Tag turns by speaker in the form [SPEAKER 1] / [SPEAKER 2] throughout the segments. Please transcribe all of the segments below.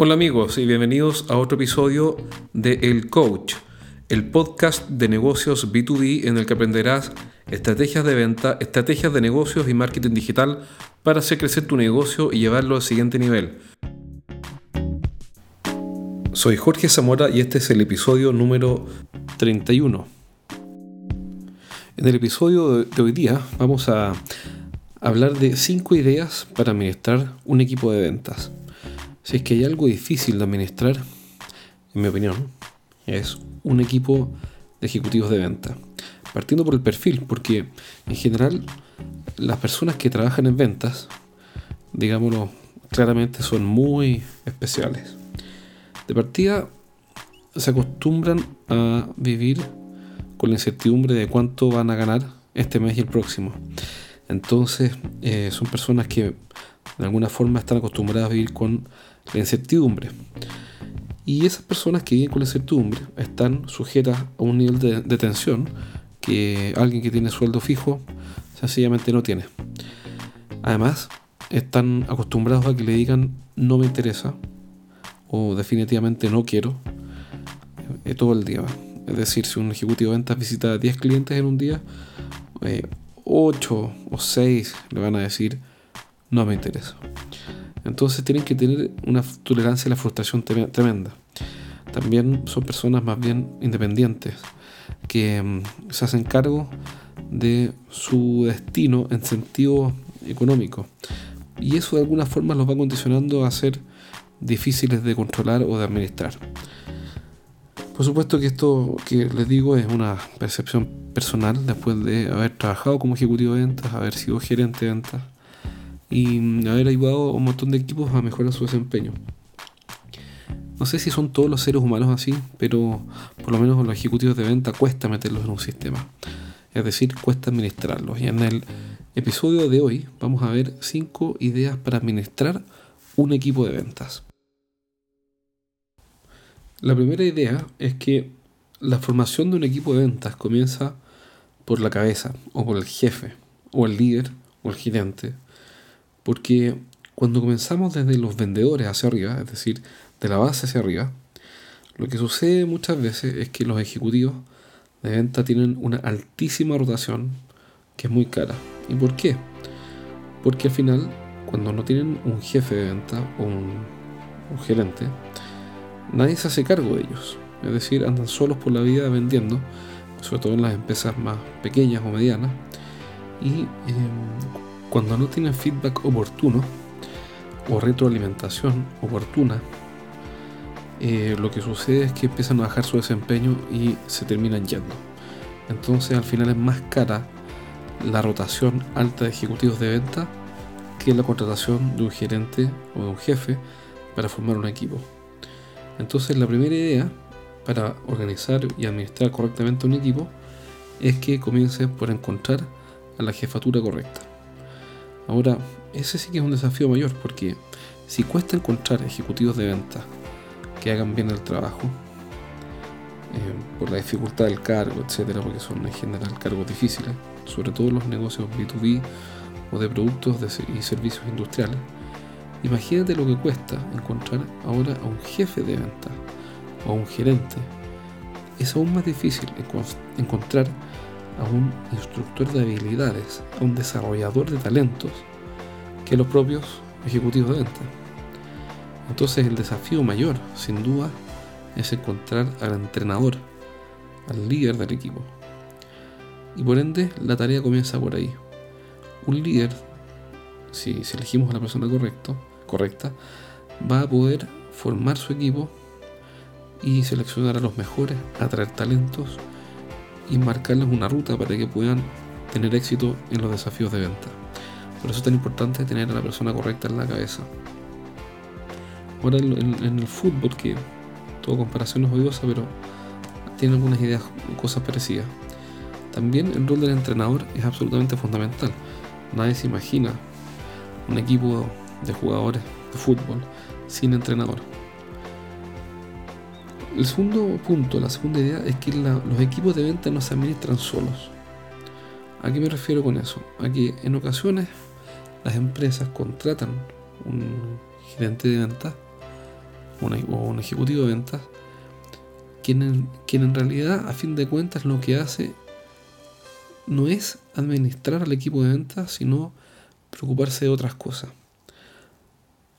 [SPEAKER 1] Hola amigos y bienvenidos a otro episodio de El Coach, el podcast de negocios B2B en el que aprenderás estrategias de venta, estrategias de negocios y marketing digital para hacer crecer tu negocio y llevarlo al siguiente nivel. Soy Jorge Zamora y este es el episodio número 31. En el episodio de hoy día vamos a hablar de 5 ideas para administrar un equipo de ventas. Si es que hay algo difícil de administrar, en mi opinión, es un equipo de ejecutivos de venta. Partiendo por el perfil, porque en general las personas que trabajan en ventas, digámoslo claramente, son muy especiales. De partida, se acostumbran a vivir con la incertidumbre de cuánto van a ganar este mes y el próximo. Entonces, eh, son personas que de alguna forma están acostumbradas a vivir con la incertidumbre. Y esas personas que viven con la incertidumbre están sujetas a un nivel de, tensión que alguien que tiene sueldo fijo sencillamente no tiene. Además, están acostumbrados a que le digan no me interesa o definitivamente no quiero eh, todo el día. Es decir, si un ejecutivo de ventas visita a 10 clientes en un día, 8 eh, o 6 le van a decir no me interesa. Entonces tienen que tener una tolerancia a la frustración tremenda. También son personas más bien independientes, que mm, se hacen cargo de su destino en sentido económico. Y eso de alguna forma los va condicionando a ser difíciles de controlar o de administrar. Por supuesto que esto que les digo es una percepción personal después de haber trabajado como ejecutivo de ventas, haber sido gerente de ventas y haber ayudado a un montón de equipos a mejorar su desempeño. No sé si son todos los seres humanos así, pero por lo menos los ejecutivos de venta cuesta meterlos en un sistema. Es decir, cuesta administrarlos. Y en el episodio de hoy vamos a ver 5 ideas para administrar un equipo de ventas. La primera idea es que la formación de un equipo de ventas comienza por la cabeza, o por el jefe, o el líder, o el gerente, porque cuando comenzamos desde los vendedores hacia arriba, es decir, de la base hacia arriba, lo que sucede muchas veces es que los ejecutivos de venta tienen una altísima rotación que es muy cara. ¿Y por qué? Porque al final, cuando no tienen un jefe de venta o un, gerente, nadie se hace cargo de ellos. Es decir, andan solos por la vida vendiendo, sobre todo en las empresas más pequeñas o medianas. Y em, cuando no tienen feedback oportuno o retroalimentación oportuna, eh, lo que sucede es que empiezan a bajar su desempeño y se terminan yendo. Entonces al final es más cara la rotación alta de ejecutivos de venta que la contratación de un gerente o de un jefe para formar un equipo. Entonces la primera idea para organizar y administrar correctamente un equipo es que comience por encontrar a la jefatura correcta. Ahora, ese sí que es un desafío mayor porque si cuesta encontrar ejecutivos de venta que hagan bien el trabajo, eh, por la dificultad del cargo, etcétera, porque son en general cargos difíciles, sobre todo los negocios B2B o de productos y servicios industriales, imagínate lo que cuesta encontrar ahora a un jefe de venta o a un gerente. Es aún más difícil encontrar a un instructor de habilidades, a un desarrollador de talentos, que los propios ejecutivos de venta. Entonces el desafío mayor, sin duda, es encontrar al entrenador, al líder del equipo. Y por ende, la tarea comienza por ahí. Un líder, si, elegimos a la persona correcto, correcta, va a poder formar su equipo y seleccionar a los mejores, atraer talentos y marcarles una ruta para que puedan tener éxito en los desafíos de venta. Por eso es tan importante tener a la persona correcta en la cabeza. Ahora en, el fútbol, que toda comparación es odiosa, pero tiene algunas ideas, cosas parecidas. También el rol del entrenador es absolutamente fundamental. Nadie se imagina un equipo de jugadores de fútbol sin entrenador. El segundo punto, la segunda idea es que los equipos de venta no se administran solos. ¿A qué me refiero con eso? A que en ocasiones las empresas contratan un gerente de venta o un ejecutivo de ventas, quien en, quien en realidad a fin de cuentas lo que hace no es administrar al equipo de ventas, sino preocuparse de otras cosas.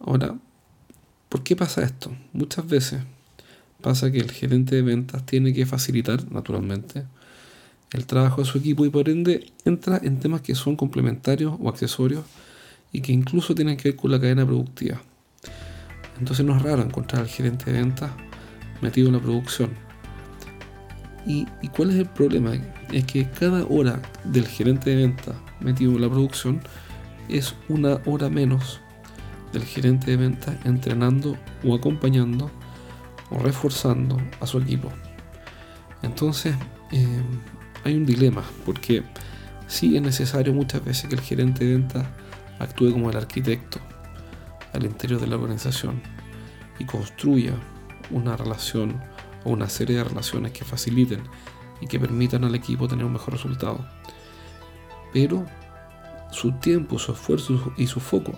[SPEAKER 1] Ahora, ¿por qué pasa esto? Muchas veces pasa que el gerente de ventas tiene que facilitar, naturalmente, el trabajo de su equipo y por ende entra en temas que son complementarios o accesorios y que incluso tienen que ver con la cadena productiva. Entonces no es raro encontrar al gerente de ventas metido en la producción. ¿Y, ¿Y, cuál es el problema? Es que cada hora del gerente de ventas metido en la producción es una hora menos del gerente de ventas entrenando o acompañando o reforzando a su equipo. Entonces eh, hay un dilema porque sí es necesario muchas veces que el gerente de ventas actúe como el arquitecto al interior de la organización y construya una relación o una serie de relaciones que faciliten y que permitan al equipo tener un mejor resultado. Pero su tiempo, su esfuerzo y su foco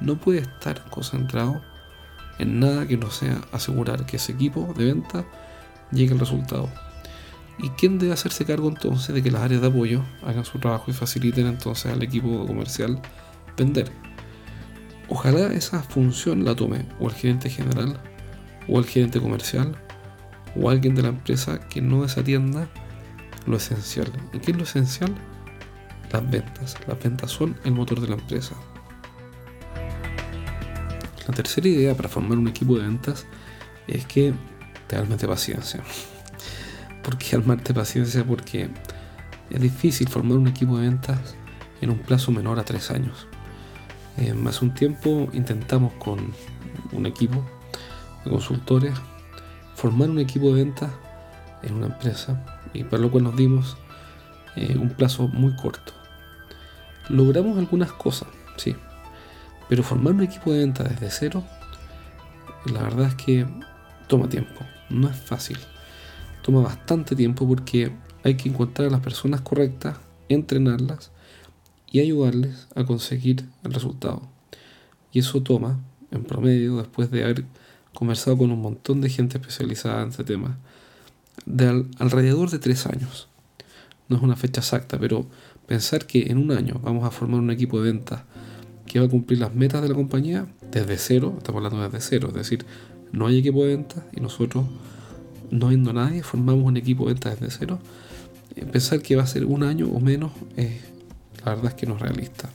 [SPEAKER 1] no puede estar concentrado en nada que no sea asegurar que ese equipo de venta llegue al resultado. ¿Y quién debe hacerse cargo entonces de que las áreas de apoyo hagan su trabajo y faciliten entonces al equipo comercial vender? Ojalá esa función la tome o el gerente general o el gerente comercial o alguien de la empresa que no desatienda lo esencial. ¿Y qué es lo esencial? Las ventas. Las ventas son el motor de la empresa. La tercera idea para formar un equipo de ventas es que te armes paciencia. ¿Por qué armarte paciencia? Porque es difícil formar un equipo de ventas en un plazo menor a tres años. Eh, hace un tiempo intentamos con un equipo de consultores formar un equipo de ventas en una empresa y para lo cual nos dimos eh, un plazo muy corto. Logramos algunas cosas, sí, pero formar un equipo de venta desde cero, la verdad es que toma tiempo, no es fácil. Toma bastante tiempo porque hay que encontrar a las personas correctas, entrenarlas y ayudarles a conseguir el resultado. Y eso toma, en promedio, después de haber conversado con un montón de gente especializada en este tema, de alrededor de tres años. No es una fecha exacta, pero pensar que en un año vamos a formar un equipo de ventas que va a cumplir las metas de la compañía desde cero, estamos hablando desde cero, es decir, no hay equipo de ventas y nosotros, no viendo a nadie, formamos un equipo de ventas desde cero. Eh, pensar que va a ser un año o menos, la verdad es que no es realista.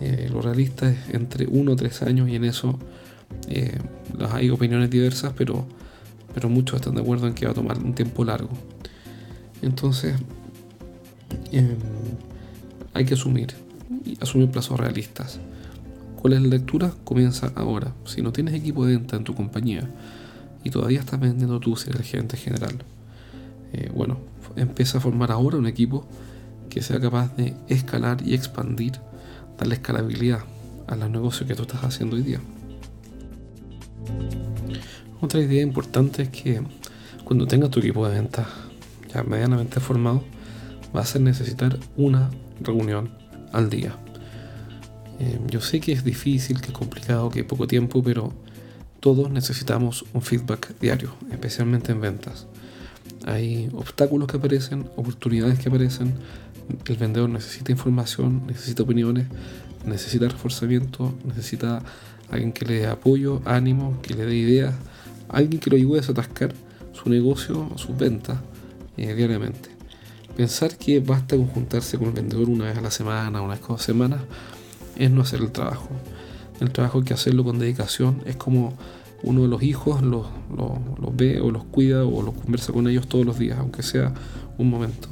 [SPEAKER 1] Eh, lo realista es entre uno o tres años y en eso eh, hay opiniones diversas, pero, pero muchos están de acuerdo en que va a tomar un tiempo largo. Entonces, em, hay que asumir, asumir plazos realistas. ¿Cuál es la lectura? Comienza ahora. Si no tienes equipo de venta en tu compañía y todavía estás vendiendo tú si eres el gerente general, eh, bueno, empieza a formar ahora un equipo que sea capaz de escalar y expandir, darle escalabilidad a los negocios que tú estás haciendo hoy día. Otra idea importante es que cuando tengas tu equipo de venta ya medianamente formado, vas a necesitar una reunión al día. Eh, yo sé que es difícil, que es complicado, que hay poco tiempo, pero todos necesitamos un feedback diario, especialmente en ventas. Hay obstáculos que aparecen, oportunidades que aparecen. El vendedor necesita información, necesita opiniones, necesita reforzamiento, necesita alguien que le dé apoyo, ánimo, que le dé ideas, alguien que lo ayude a desatascar su negocio, sus ventas eh, diariamente. Pensar que basta con juntarse con el vendedor una vez a la semana, una vez cada semana, es no hacer el trabajo. El trabajo hay que hacerlo con dedicación. Es como uno de los hijos los, ve o los cuida o los conversa con ellos todos los días, aunque sea un momento.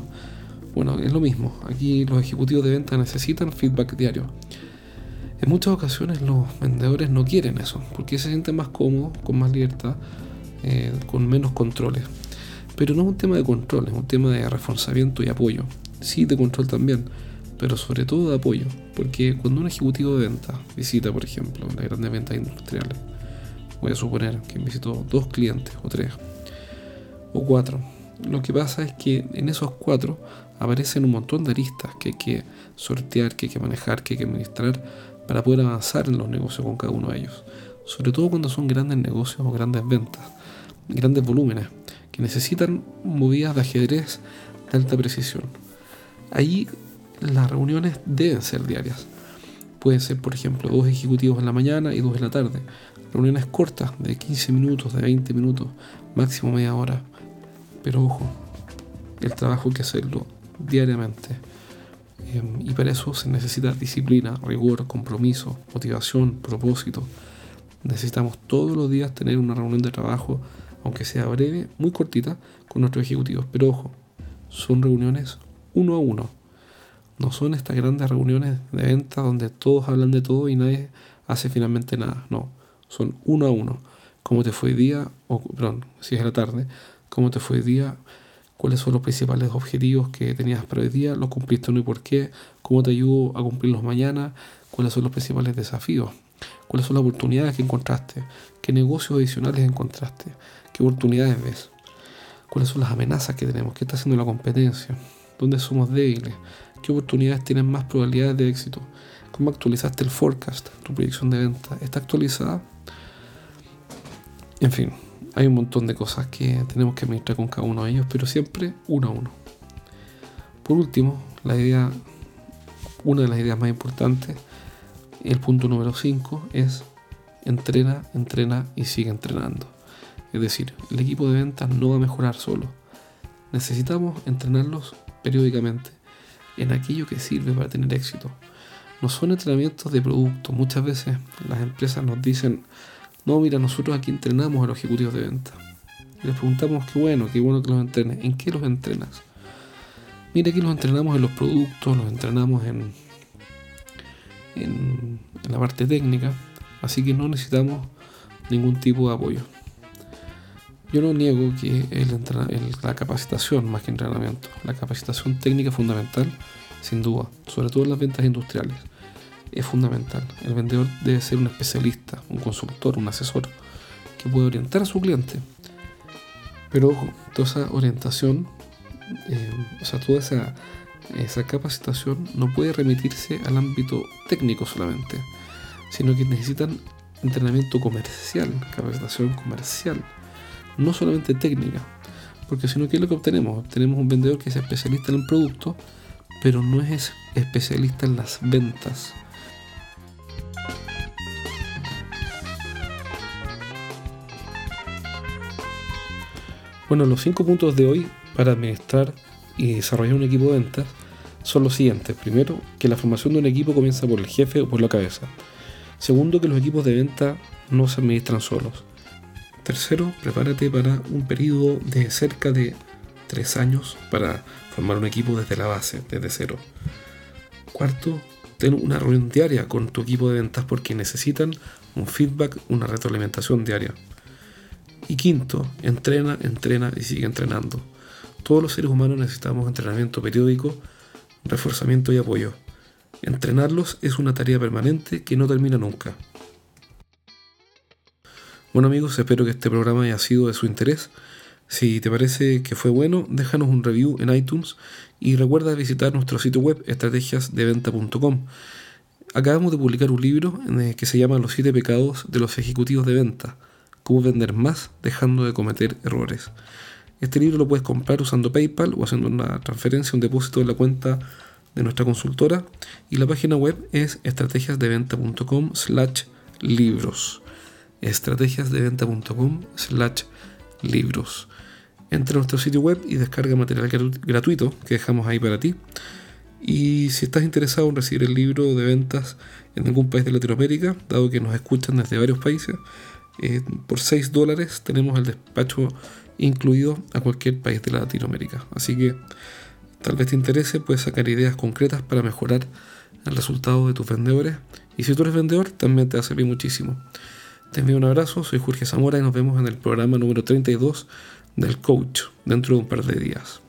[SPEAKER 1] Bueno, es lo mismo. Aquí los ejecutivos de venta necesitan feedback diario. En muchas ocasiones los vendedores no quieren eso, porque se sienten más cómodos, con más libertad, eh, con menos controles. Pero no es un tema de control, es un tema de reforzamiento y apoyo. Sí, de control también, pero sobre todo de apoyo. Porque cuando un ejecutivo de venta visita, por ejemplo, las grandes ventas industriales, voy a suponer que visitó dos clientes o tres o cuatro, lo que pasa es que en esos cuatro aparecen un montón de aristas que hay que sortear, que hay que manejar, que hay que administrar para poder avanzar en los negocios con cada uno de ellos. sobre todo cuando son grandes negocios o grandes ventas, grandes volúmenes, que necesitan movidas de ajedrez de alta precisión. Ahí las reuniones deben ser diarias. Pueden ser, por ejemplo, dos ejecutivos en la mañana y dos en la tarde. Reuniones cortas, de 15 minutos, de 20 minutos, máximo media hora. Pero ojo, el trabajo hay que hacerlo diariamente. Em, y para eso se necesita disciplina, rigor, compromiso, motivación, propósito. Necesitamos todos los días tener una reunión de trabajo, aunque sea breve, muy cortita, con nuestros ejecutivos. Pero ojo, son reuniones uno a uno. No son estas grandes reuniones de venta donde todos hablan de todo y nadie hace finalmente nada. No, son uno a uno. ¿Cómo te fue el día? O, perdón, si es la tarde. ¿Cómo te fue el día? cuáles son los principales objetivos que tenías para el día, los cumpliste o no y por qué, cómo te ayudo a cumplirlos mañana, cuáles son los principales desafíos, cuáles son las oportunidades que encontraste, qué negocios adicionales encontraste, qué oportunidades ves, cuáles son las amenazas que tenemos, qué está haciendo la competencia, dónde somos débiles, qué oportunidades tienen más probabilidades de éxito, cómo actualizaste el forecast, tu predicción de venta, ¿está actualizada? En fin, hay un montón de cosas que tenemos que administrar con cada uno de ellos, pero siempre uno a uno. Por último, la idea, una de las ideas más importantes, el punto número 5, es entrena, entrena y sigue entrenando. Es decir, el equipo de ventas no va a mejorar solo. Necesitamos entrenarlos periódicamente en aquello que sirve para tener éxito. No son entrenamientos de producto. Muchas veces las empresas nos dicen, no, mira, nosotros aquí entrenamos a los ejecutivos de venta. Les preguntamos, qué bueno, qué bueno que los entrenes. ¿En qué los entrenas? Mira, aquí los entrenamos en los productos, los entrenamos en, en, la parte técnica, así que no necesitamos ningún tipo de apoyo. Yo no niego que la capacitación, más que entrenamiento, la capacitación técnica fundamental, sin duda, sobre todo en las ventas industriales es fundamental. El vendedor debe ser un especialista, un consultor, un asesor que puede orientar a su cliente. Pero ojo, toda esa orientación, eh, o sea, toda esa capacitación no puede remitirse al ámbito técnico solamente, sino que necesitan entrenamiento comercial, capacitación comercial, no solamente técnica. Porque si no, ¿qué es lo que obtenemos? Obtenemos un vendedor que es especialista en el producto, pero no es especialista en las ventas. Bueno, los cinco puntos de hoy para administrar y desarrollar un equipo de ventas son los siguientes. Primero, que la formación de un equipo comienza por el jefe o por la cabeza. Segundo, que los equipos de venta no se administran solos. Tercero, prepárate para un periodo de cerca de tres años para formar un equipo desde la base, desde cero. Cuarto, ten una reunión diaria con tu equipo de ventas porque necesitan un feedback, una retroalimentación diaria. Y quinto, entrena, entrena y sigue entrenando. Todos los seres humanos necesitamos entrenamiento periódico, reforzamiento y apoyo. Entrenarlos es una tarea permanente que no termina nunca. Bueno amigos, espero que este programa haya sido de su interés. Si te parece que fue bueno, déjanos un review en iTunes y recuerda visitar nuestro sitio web estrategiasdeventa.com. Acabamos de publicar un libro que se llama Los siete pecados de los ejecutivos de venta cómo vender más dejando de cometer errores. Este libro lo puedes comprar usando PayPal o haciendo una transferencia, un depósito en la cuenta de nuestra consultora y la página web es estrategiasdeventa.com slash libros estrategiasdeventa.com slash libros entra a nuestro sitio web y descarga material gratuito que dejamos ahí para ti y si estás interesado en recibir el libro de ventas en algún país de Latinoamérica dado que nos escuchan desde varios países eh, por 6 dólares tenemos el despacho incluido a cualquier país de Latinoamérica. Así que tal vez te interese, puedes sacar ideas concretas para mejorar el resultado de tus vendedores. Y si tú eres vendedor, también te va a servir muchísimo. Te envío un abrazo, soy Jorge Zamora y nos vemos en el programa número 32 del coach dentro de un par de días.